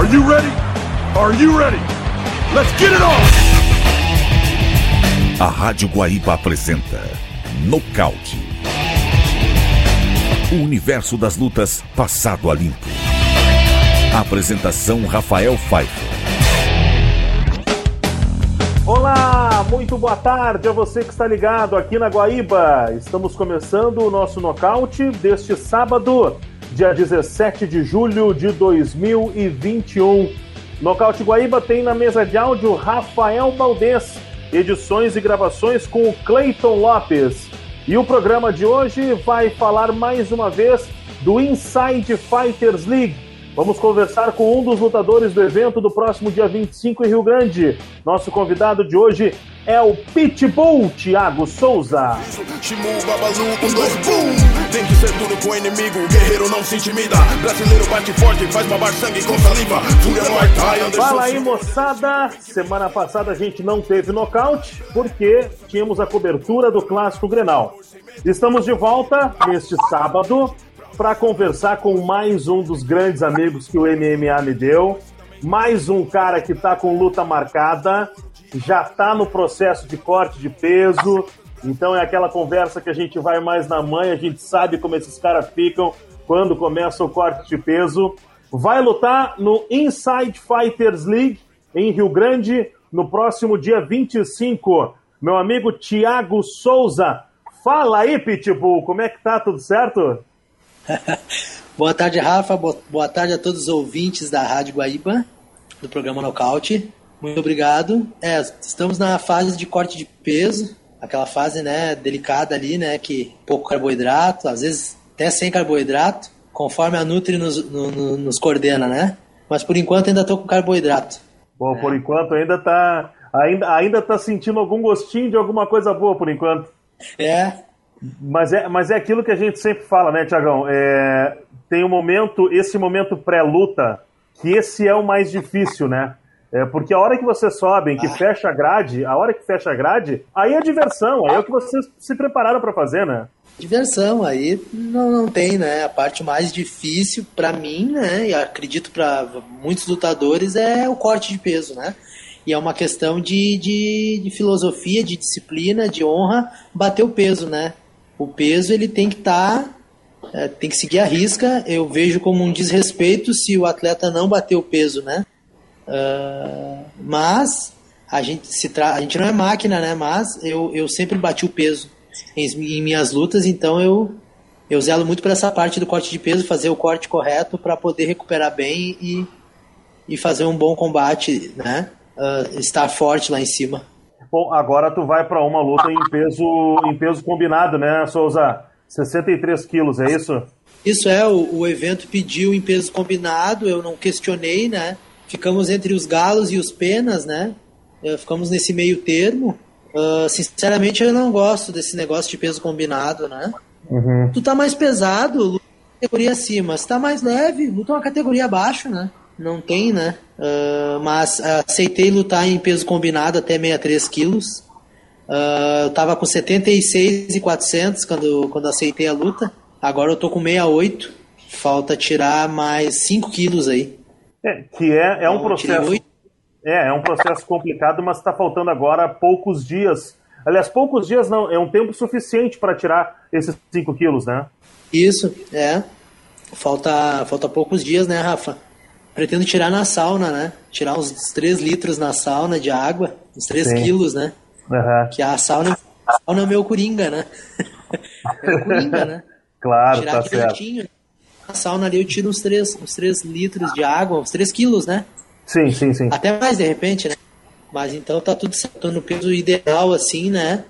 Are you ready? Are you ready? Let's get it on! A Rádio Guaíba apresenta Nocaute. O universo das lutas passado a limpo. Apresentação Rafael Pfeiffer. Olá, muito boa tarde a você que está ligado aqui na Guaíba. Estamos começando o nosso nocaute deste sábado, dia 17 de julho de 2021. Nocaute Guaíba tem na mesa de áudio Rafael Valdez, edições e gravações com o Clayton Lopes. E o programa de hoje vai falar mais uma vez do Inside Fighters League Vamos conversar com um dos lutadores do evento do próximo dia 25 em Rio Grande. Nosso convidado de hoje é o Pitbull Thiago Souza. Tem que ser tudo com o inimigo, guerreiro não se intimida. Brasileiro bate forte, faz babar sangue com saliva. Fúria no Fala aí, moçada. Semana passada a gente não teve nocaute porque tínhamos a cobertura do Clássico Grenal. Estamos de volta neste sábado para conversar com mais um dos grandes amigos que o MMA me deu. Mais um cara que está com luta marcada, já está no processo de corte de peso. Então é aquela conversa que a gente vai mais na mãe, a gente sabe como esses caras ficam quando começa o corte de peso. Vai lutar no Inside Fighters League em Rio Grande no próximo dia 25. Meu amigo Thiago Souza. Fala aí, Pitbull, como é que tá? Tudo certo? boa tarde, Rafa. Boa tarde a todos os ouvintes da Rádio Guaíba, do programa Nocaute. Muito obrigado. É, estamos na fase de corte de peso, aquela fase né, delicada ali, né? Que pouco carboidrato, às vezes até sem carboidrato, conforme a Nutri nos, no, nos coordena, né? Mas por enquanto ainda estou com carboidrato. Bom, é. por enquanto ainda tá. Ainda, ainda tá sentindo algum gostinho de alguma coisa boa por enquanto. É, mas é, mas é aquilo que a gente sempre fala, né, Tiagão? É, tem um momento, esse momento pré-luta, que esse é o mais difícil, né? É, porque a hora que vocês sobem, que fecha a grade, a hora que fecha a grade, aí é diversão, aí é o que vocês se prepararam para fazer, né? Diversão, aí não, não tem, né? A parte mais difícil para mim, né? E acredito para muitos lutadores é o corte de peso, né? E é uma questão de, de, de filosofia, de disciplina, de honra, bater o peso, né? o peso ele tem que estar tá, é, tem que seguir a risca. Eu vejo como um desrespeito se o atleta não bater o peso, né? Uh, mas a gente se tra a gente não é máquina, né? Mas eu, eu sempre bati o peso em, em minhas lutas, então eu eu zelo muito para essa parte do corte de peso, fazer o corte correto para poder recuperar bem e, e fazer um bom combate, né? Uh, estar forte lá em cima. Bom, agora tu vai para uma luta em peso, em peso combinado, né, Souza? 63 quilos, é isso? Isso é, o, o evento pediu em peso combinado, eu não questionei, né? Ficamos entre os galos e os penas, né? Uh, ficamos nesse meio termo. Uh, sinceramente, eu não gosto desse negócio de peso combinado, né? Uhum. Tu tá mais pesado, luta uma categoria acima. Se tá mais leve, luta uma categoria abaixo, né? Não tem, né? Uh, mas aceitei lutar em peso combinado até 63 quilos. Uh, eu tava com 76 e 400 quando, quando aceitei a luta. Agora eu tô com 68. Falta tirar mais 5 quilos aí. É, que é, é um processo. É, é um processo complicado, mas está faltando agora poucos dias. Aliás, poucos dias não, é um tempo suficiente para tirar esses 5 quilos, né? Isso, é. Falta, falta poucos dias, né, Rafa? Pretendo tirar na sauna, né? Tirar uns 3 litros na sauna de água, uns 3 Sim. quilos, né? Uhum. Que a sauna, a sauna é meu coringa, né? é o coringa, né? Claro, tirar tá certo. Sauna ali eu tiro uns 3, uns 3 litros de água, uns 3 quilos, né? Sim, sim, sim. Até mais de repente, né? Mas então tá tudo certo no peso ideal, assim, né?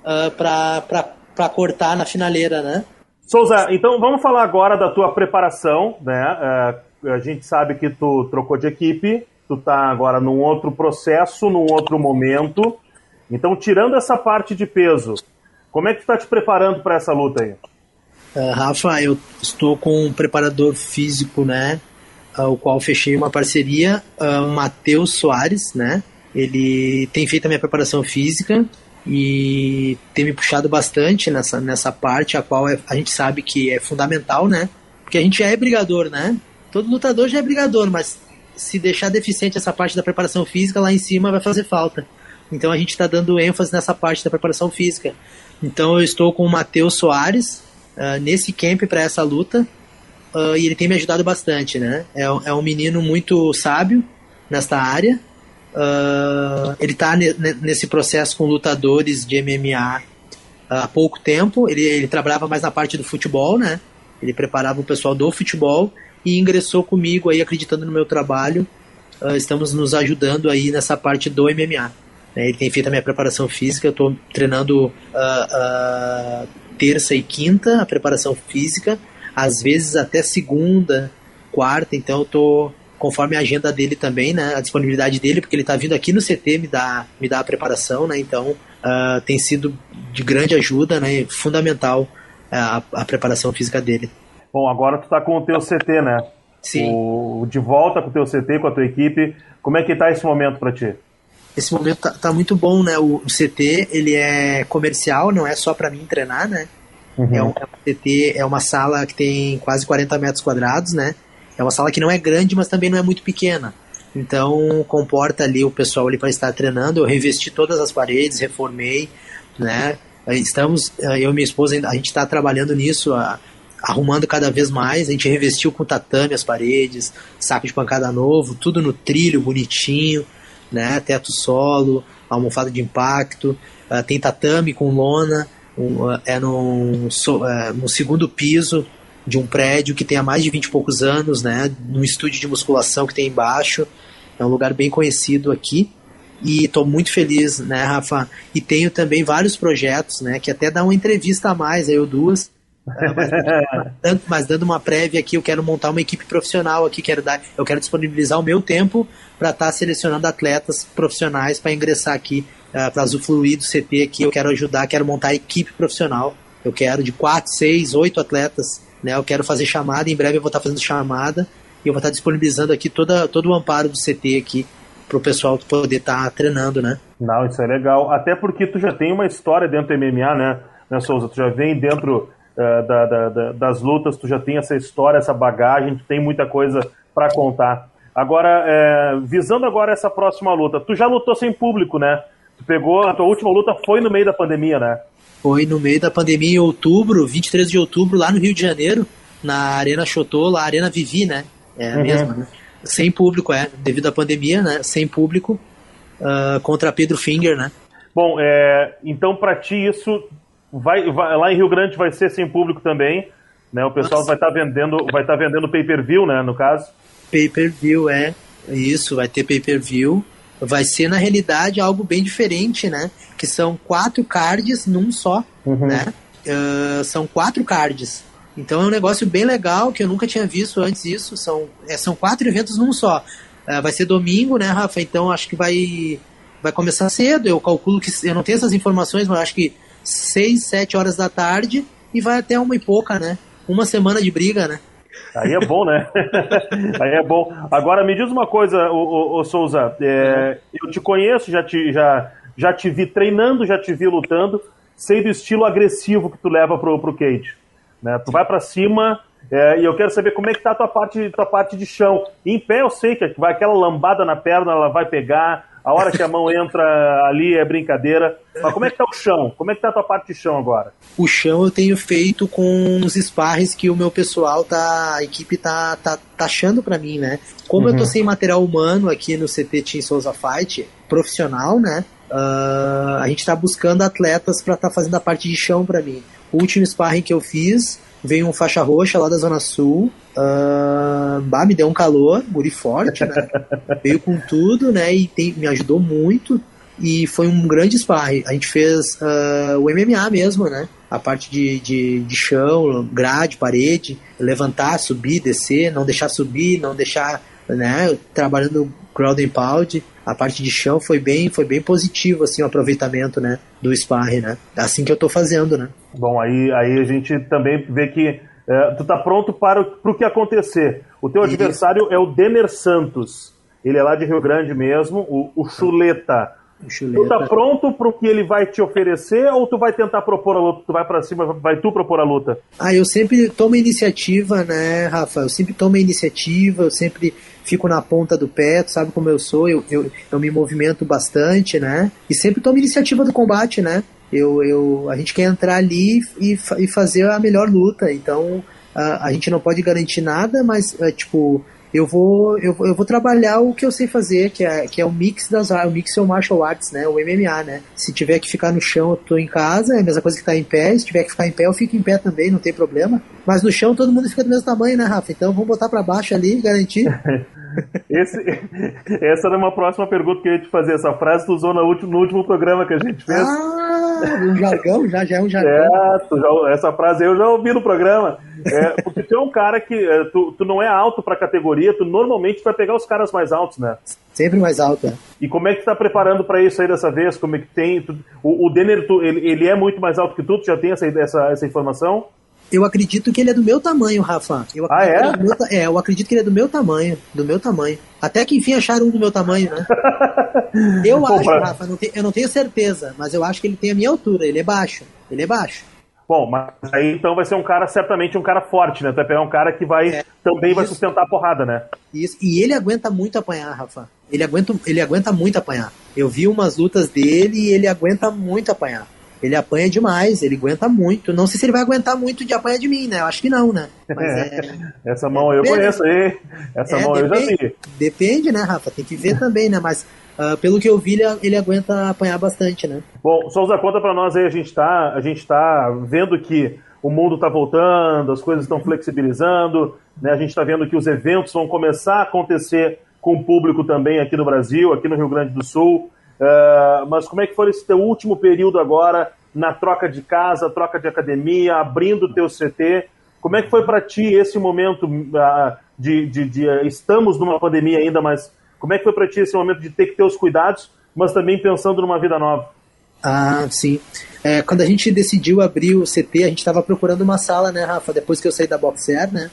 Uh, pra, pra, pra cortar na finaleira, né? Souza, então vamos falar agora da tua preparação, né? Uh a gente sabe que tu trocou de equipe, tu tá agora num outro processo, num outro momento. Então, tirando essa parte de peso, como é que tu tá te preparando para essa luta aí? Uh, Rafa, eu estou com um preparador físico, né? Uh, o qual fechei uma parceria, uh, o Matheus Soares, né? Ele tem feito a minha preparação física e tem me puxado bastante nessa, nessa parte, a qual é, a gente sabe que é fundamental, né? Porque a gente é brigador, né? Todo lutador já é brigador, mas se deixar deficiente essa parte da preparação física, lá em cima vai fazer falta. Então a gente está dando ênfase nessa parte da preparação física. Então eu estou com o Matheus Soares uh, nesse camp para essa luta uh, e ele tem me ajudado bastante, né? É, é um menino muito sábio nesta área. Uh, ele está nesse processo com lutadores de MMA há pouco tempo. Ele, ele trabalhava mais na parte do futebol, né? Ele preparava o pessoal do futebol e ingressou comigo aí acreditando no meu trabalho. Uh, estamos nos ajudando aí nessa parte do MMA. Né? Ele tem feito a minha preparação física, eu estou treinando uh, uh, terça e quinta a preparação física, às vezes até segunda, quarta, então eu estou conforme a agenda dele também, né, a disponibilidade dele, porque ele está vindo aqui no CT me dar me dar a preparação, né, então uh, tem sido de grande ajuda, né, fundamental a, a preparação física dele. Bom, agora tu está com o teu CT, né? Sim. O, de volta com o teu CT, com a tua equipe. Como é que está esse momento para ti? Esse momento tá, tá, muito bom, né? O, o, CT, ele é comercial, não é só para mim treinar, né? Uhum. É, um, é um CT, é uma sala que tem quase 40 metros quadrados, né? É uma sala que não é grande, mas também não é muito pequena. Então, comporta ali o pessoal ali para estar treinando. Eu revesti todas as paredes, reformei, né? Estamos, eu e minha esposa, a gente está trabalhando nisso, arrumando cada vez mais. A gente revestiu com tatame as paredes, saco de pancada novo, tudo no trilho, bonitinho, né? Teto solo, almofada de impacto, uh, tem tatame com lona, um, uh, é no, so, uh, no segundo piso de um prédio que tem há mais de 20 e poucos anos, né? Num estúdio de musculação que tem embaixo. É um lugar bem conhecido aqui. E estou muito feliz, né, Rafa? E tenho também vários projetos, né? Que até dá uma entrevista a mais, aí eu duas, mas, mas, dando uma prévia aqui, eu quero montar uma equipe profissional aqui, quero dar, eu quero disponibilizar o meu tempo para estar tá selecionando atletas profissionais para ingressar aqui, uh, para usufruir do CT aqui. Eu quero ajudar, quero montar a equipe profissional. Eu quero de 4, 6, 8 atletas. Né? Eu quero fazer chamada, em breve eu vou estar tá fazendo chamada e eu vou estar tá disponibilizando aqui toda, todo o amparo do CT aqui para o pessoal poder estar tá treinando, né? Não, isso é legal. Até porque tu já tem uma história dentro do MMA, né, né Souza? Tu já vem dentro uh, da, da, da, das lutas, tu já tem essa história, essa bagagem, tu tem muita coisa para contar. Agora, é, visando agora essa próxima luta, tu já lutou sem público, né? Tu pegou, a tua última luta foi no meio da pandemia, né? Foi no meio da pandemia em outubro, 23 de outubro, lá no Rio de Janeiro, na Arena Chotô, lá Arena Vivi, né? É a uhum. mesma, né? Sem público, é, devido à pandemia, né? Sem público, uh, contra Pedro Finger, né? Bom, é, então para ti isso vai, vai, lá em Rio Grande vai ser sem público também, né? O pessoal Nossa. vai estar tá vendendo, vai estar tá vendendo pay-per-view, né? No caso. Pay-per-view é isso, vai ter pay-per-view. Vai ser na realidade algo bem diferente, né? Que são quatro cards num só, uhum. né? Uh, são quatro cards. Então é um negócio bem legal que eu nunca tinha visto antes isso. São, é, são quatro eventos num só. Uh, vai ser domingo, né, Rafa? Então acho que vai vai começar cedo. Eu calculo que eu não tenho essas informações, mas acho que 6, 7 horas da tarde e vai até uma e pouca, né? Uma semana de briga, né? Aí é bom, né? Aí é bom. Agora me diz uma coisa, ô, ô, ô Souza. É, eu te conheço, já te, já, já te vi treinando, já te vi lutando. Sei do estilo agressivo que tu leva pro, pro cage. Né? Tu vai para cima é, e eu quero saber como é que tá a tua parte, tua parte de chão. Em pé eu sei que vai aquela lambada na perna, ela vai pegar. A hora que a mão entra ali é brincadeira. Mas como é que tá o chão? Como é que tá a tua parte de chão agora? O chão eu tenho feito com os sparres que o meu pessoal tá. A equipe tá, tá, tá achando para mim, né? Como uhum. eu tô sem material humano aqui no CT Team Souza Fight, profissional, né? Uh, a gente tá buscando atletas para estar tá fazendo a parte de chão para mim. O último sparring que eu fiz veio um faixa roxa lá da Zona Sul. Uh, bah, me deu um calor, guri forte, né? veio com tudo, né? E tem, me ajudou muito. E foi um grande sparring. A gente fez uh, o MMA mesmo, né? A parte de, de, de chão, grade, parede, levantar, subir, descer, não deixar subir, não deixar, né? Trabalhando ground and pound a parte de chão foi bem, foi bem positivo assim o aproveitamento, né, do sparring, né? Assim que eu tô fazendo, né? Bom, aí, aí a gente também vê que é, tu tá pronto para, o que acontecer. O teu adversário é o Denner Santos. Ele é lá de Rio Grande mesmo, o, o Chuleta. Tu tá pronto pro que ele vai te oferecer ou tu vai tentar propor a luta? Tu vai para cima, vai tu propor a luta? Ah, eu sempre tomo iniciativa, né, Rafa? Eu sempre tomo iniciativa, eu sempre fico na ponta do pé, tu sabe como eu sou, eu, eu, eu me movimento bastante, né? E sempre tomo iniciativa do combate, né? Eu, eu, a gente quer entrar ali e, e fazer a melhor luta, então a, a gente não pode garantir nada, mas, é, tipo, eu vou, eu, eu vou trabalhar o que eu sei fazer, que é, que é o mix das o mix é o martial arts, né? O MMA, né? Se tiver que ficar no chão, eu tô em casa, é a mesma coisa que tá em pé. Se tiver que ficar em pé, eu fico em pé também, não tem problema. Mas no chão todo mundo fica do mesmo tamanho, né, Rafa? Então vamos botar para baixo ali, garantir. Esse, essa era uma próxima pergunta que eu ia te fazer. Essa frase tu usou no último, no último programa que a gente fez. Ah, um jargão, já, já é um jargão. É, já, essa frase eu já ouvi no programa. É, porque tu é um cara que é, tu, tu não é alto pra categoria, tu normalmente vai pegar os caras mais altos, né? Sempre mais alto, é. E como é que tu tá preparando para isso aí dessa vez? Como é que tem? Tu, o, o Denner, tu, ele, ele é muito mais alto que tu, tu já tem essa, essa, essa informação? Eu acredito que ele é do meu tamanho, Rafa. Eu ah, é? é? é, eu acredito que ele é do meu tamanho. Do meu tamanho. Até que enfim acharam um do meu tamanho, né? eu acho, Pô, Rafa, não te, eu não tenho certeza, mas eu acho que ele tem a minha altura. Ele é baixo. Ele é baixo. Bom, mas aí então vai ser um cara, certamente um cara forte, né? Tu vai pegar um cara que vai é, também isso, vai sustentar a porrada, né? Isso. E ele aguenta muito apanhar, Rafa. Ele aguenta, ele aguenta muito apanhar. Eu vi umas lutas dele e ele aguenta muito apanhar. Ele apanha demais, ele aguenta muito. Não sei se ele vai aguentar muito de apanhar de mim, né? Eu acho que não, né? É... Essa mão eu conheço aí. Essa é, mão depende, eu já vi. Depende, né, Rafa? Tem que ver também, né? Mas uh, pelo que eu vi, ele, ele, aguenta apanhar bastante, né? Bom, Souza, conta pra nós aí, a gente tá, a gente tá vendo que o mundo tá voltando, as coisas estão flexibilizando, né? A gente tá vendo que os eventos vão começar a acontecer com o público também aqui no Brasil, aqui no Rio Grande do Sul. Uh, mas como é que foi esse teu último período agora na troca de casa, troca de academia, abrindo o teu CT? Como é que foi para ti esse momento uh, de, de, de, estamos numa pandemia ainda, mas como é que foi para ti esse momento de ter que ter os cuidados, mas também pensando numa vida nova? Ah, sim. É, quando a gente decidiu abrir o CT, a gente estava procurando uma sala, né, Rafa? Depois que eu saí da Boxer, né?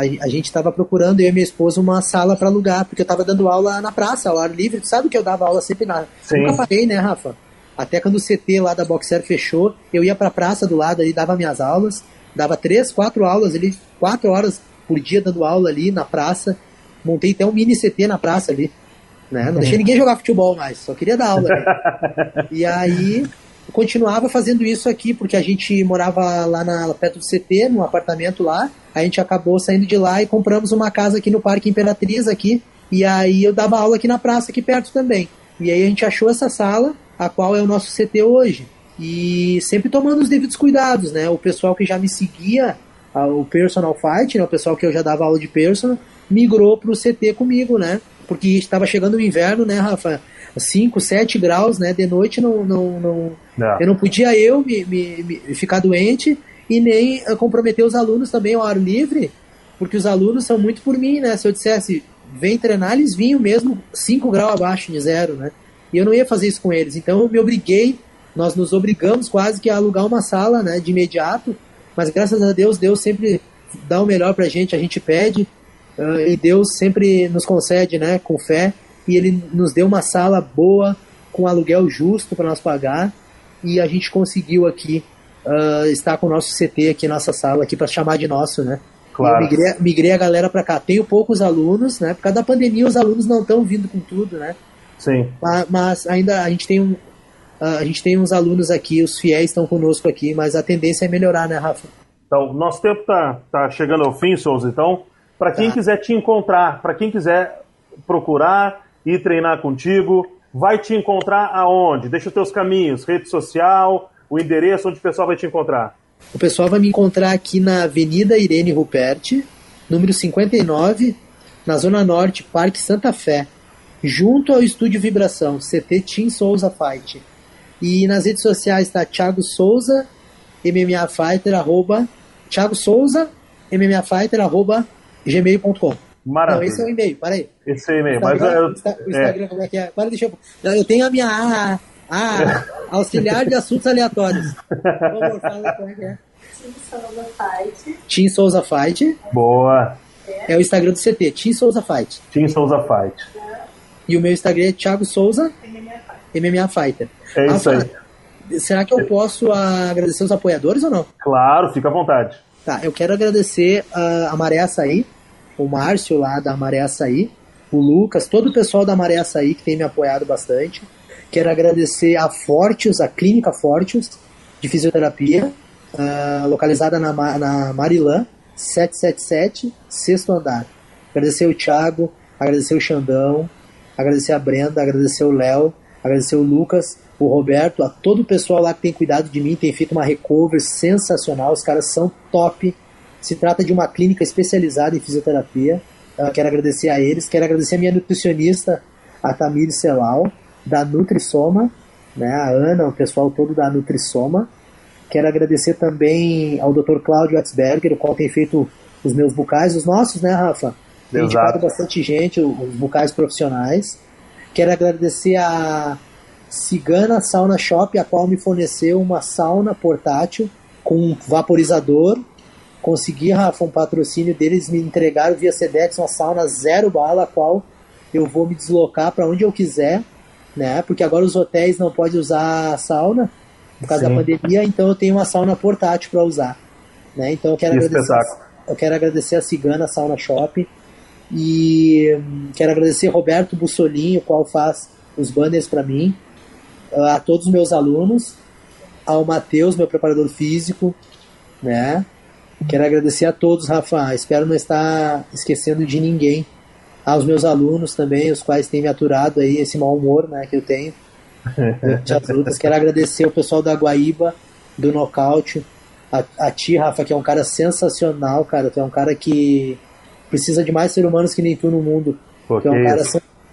A, a gente estava procurando, eu e minha esposa, uma sala para alugar, porque eu estava dando aula na praça, ao ar livre. Tu sabe que eu dava aula sempre na. Sim. Nunca parei, né, Rafa? Até quando o CT lá da Boxer fechou, eu ia para a praça do lado ali, dava minhas aulas, dava três, quatro aulas ali, quatro horas por dia dando aula ali na praça. Montei até um mini CT na praça ali. Né? Não deixei ninguém jogar futebol mais, só queria dar aula. Né? e aí continuava fazendo isso aqui, porque a gente morava lá na, perto do CT, num apartamento lá. A gente acabou saindo de lá e compramos uma casa aqui no Parque Imperatriz aqui. E aí eu dava aula aqui na praça, aqui perto também. E aí a gente achou essa sala, a qual é o nosso CT hoje. E sempre tomando os devidos cuidados, né? O pessoal que já me seguia, o personal fight, né? O pessoal que eu já dava aula de personal, migrou pro CT comigo, né? Porque estava chegando o inverno, né, Rafa? 5, 7 graus, né? De noite não, não, não, não. eu não podia eu me, me, me, ficar doente e nem eh, comprometer os alunos também ao ar livre, porque os alunos são muito por mim, né? Se eu dissesse, vem treinar, eles vinham mesmo 5 graus abaixo de zero, né? E eu não ia fazer isso com eles. Então eu me obriguei, nós nos obrigamos quase que a alugar uma sala, né, de imediato, mas graças a Deus, Deus sempre dá o melhor pra gente, a gente pede, uh, e Deus sempre nos concede, né, com fé e ele nos deu uma sala boa, com aluguel justo para nós pagar, e a gente conseguiu aqui uh, estar com o nosso CT aqui, nossa sala aqui, para chamar de nosso, né? Claro. Migrei, migrei, a galera para cá. Tenho poucos alunos, né? Por causa da pandemia, os alunos não estão vindo com tudo, né? Sim. Mas, mas ainda a gente tem um, uh, a gente tem uns alunos aqui, os fiéis estão conosco aqui, mas a tendência é melhorar, né, Rafa? Então, nosso tempo tá, tá chegando ao fim, Souza. Então, para quem tá. quiser te encontrar, para quem quiser procurar, ir treinar contigo, vai te encontrar aonde? Deixa os teus caminhos, rede social, o endereço onde o pessoal vai te encontrar. O pessoal vai me encontrar aqui na Avenida Irene Ruperti, número 59, na Zona Norte, Parque Santa Fé, junto ao Estúdio Vibração, CT Team Souza Fight. E nas redes sociais está Thiago Souza, MMA Fighter, arroba, Thiago Souza, MMA Fighter, arroba, gmail.com. Maravilha. Não, esse é o e-mail, para aí. Esse é o e-mail, mas eu, o Instagram, é. como é que é? Para, deixa eu. Eu tenho a minha a, a, auxiliar de assuntos aleatórios. Por favor, fala como é que é. Tim Souza Fight. Tim Souza Fight. Boa. É o Instagram do CT, Tim Souza Fight. Tim Souza Fight. E o meu Instagram é Thiago Souza. MMA Fighter. É isso aí. Será que eu posso agradecer os apoiadores ou não? Claro, fica à vontade. Tá, eu quero agradecer a, a Maré Açaí, o Márcio lá da Maré Açaí, o Lucas, todo o pessoal da Maré Açaí que tem me apoiado bastante. Quero agradecer a Fortius, a Clínica Fortius de Fisioterapia, uh, localizada na, na Marilã, 777, sexto andar. Agradecer o Thiago, agradecer o Xandão, agradecer a Brenda, agradecer o Léo, agradecer o Lucas, o Roberto, a todo o pessoal lá que tem cuidado de mim, tem feito uma recover sensacional, os caras são top. Se trata de uma clínica especializada em fisioterapia. Eu quero agradecer a eles, quero agradecer a minha nutricionista, a Tamir Celal, da Nutrisoma, né, a Ana, o pessoal todo da Nutrisoma. Quero agradecer também ao Dr. Cláudio Atzberger, o qual tem feito os meus bucais, os nossos, né, Rafa? Tem indicado bastante gente, os bucais profissionais. Quero agradecer a Cigana Sauna Shop, a qual me forneceu uma sauna portátil com vaporizador. Consegui, Rafa, um patrocínio deles, me entregaram via Sedex uma sauna zero bala, a qual eu vou me deslocar para onde eu quiser, né? Porque agora os hotéis não podem usar sauna por causa Sim. da pandemia, então eu tenho uma sauna portátil para usar, né? Então eu quero que agradecer, eu quero agradecer a Cigana Sauna Shop e hum, quero agradecer Roberto Bussolini, o qual faz os banners para mim, a todos os meus alunos, ao Matheus, meu preparador físico, né? Quero agradecer a todos, Rafa. Espero não estar esquecendo de ninguém. Aos meus alunos também, os quais têm me aturado aí esse mau humor, né, que eu tenho. as lutas. Quero agradecer o pessoal da Guaíba, do Nocaute, a, a ti, Rafa, que é um cara sensacional, cara. Tu é um cara que precisa de mais seres humanos que nem tu no mundo. Pô, tu é um cara,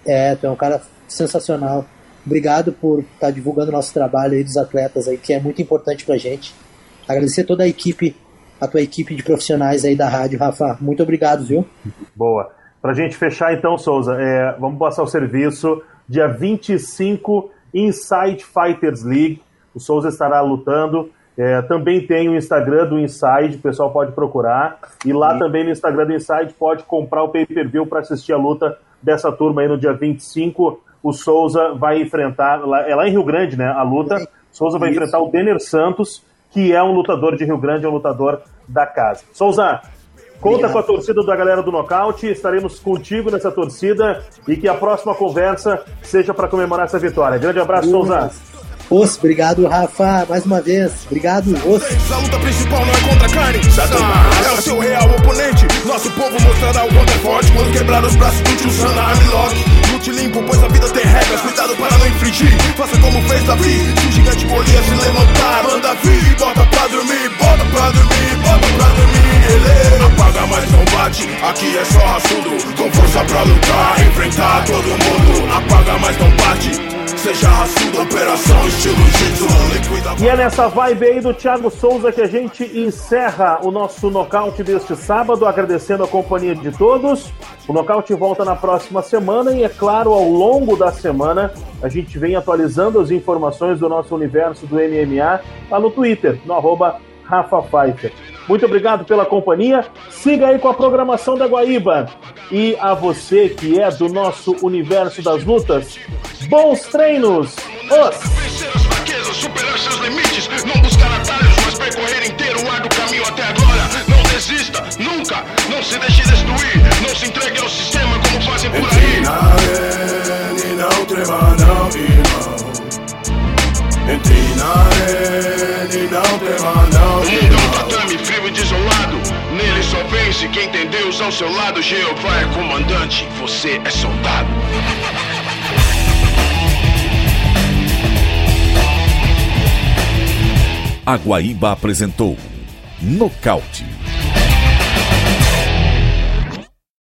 é, tu é um cara sensacional. Obrigado por estar tá divulgando nosso trabalho aí dos atletas aí, que é muito importante pra gente. Agradecer toda a equipe, a tua equipe de profissionais aí da rádio, Rafa. Muito obrigado, viu? Boa. Pra gente fechar então, Souza, é, vamos passar o serviço. Dia 25, Inside Fighters League. O Souza estará lutando. É, também tem o Instagram do Inside, o pessoal pode procurar. E lá Sim. também no Instagram do Inside pode comprar o pay-per-view para assistir a luta dessa turma aí no dia 25. O Souza vai enfrentar, é lá em Rio Grande, né? A luta. Souza vai Isso. enfrentar o Denner Santos, que é um lutador de Rio Grande, é um lutador da casa. Souza, Conta com a torcida da galera do Nocaute, estaremos contigo nessa torcida e que a próxima conversa seja para comemorar essa vitória. Grande abraço, Souza. Os, obrigado, Rafa, mais uma vez. Obrigado, Os. A luta principal não é contra a carne, Satanás é o seu real oponente. Nosso povo mostrará o quanto é forte quando quebrar os braços do tio Sana Armlock. Lute limpo, pois a vida tem regras, cuidado para não infringir. Faça como fez Davi, se o gigante Golias se levantar, manda vir, bota pra dormir, bota pra dormir, bota pra dormir. Ele apaga, mas não bate. Aqui é só raçudo, com força pra lutar, enfrentar todo mundo. Apaga, mas não bate. Seja raçudo, operação estilo jitsu, E é nessa vibe aí do Thiago Souza que a gente encerra o nosso nocaute deste sábado, agradecendo a companhia de todos. O nocaute volta na próxima semana e, é claro, ao longo da semana a gente vem atualizando as informações do nosso universo do MMA lá no Twitter, no arroba Rafa Pfeiffer. Muito obrigado pela companhia. Siga aí com a programação da Guaíba. E a você que é do nosso universo das lutas, bons treinos! Os! Ao seu lado. Jeová é comandante, você é soldado. A Guaíba apresentou Nocaute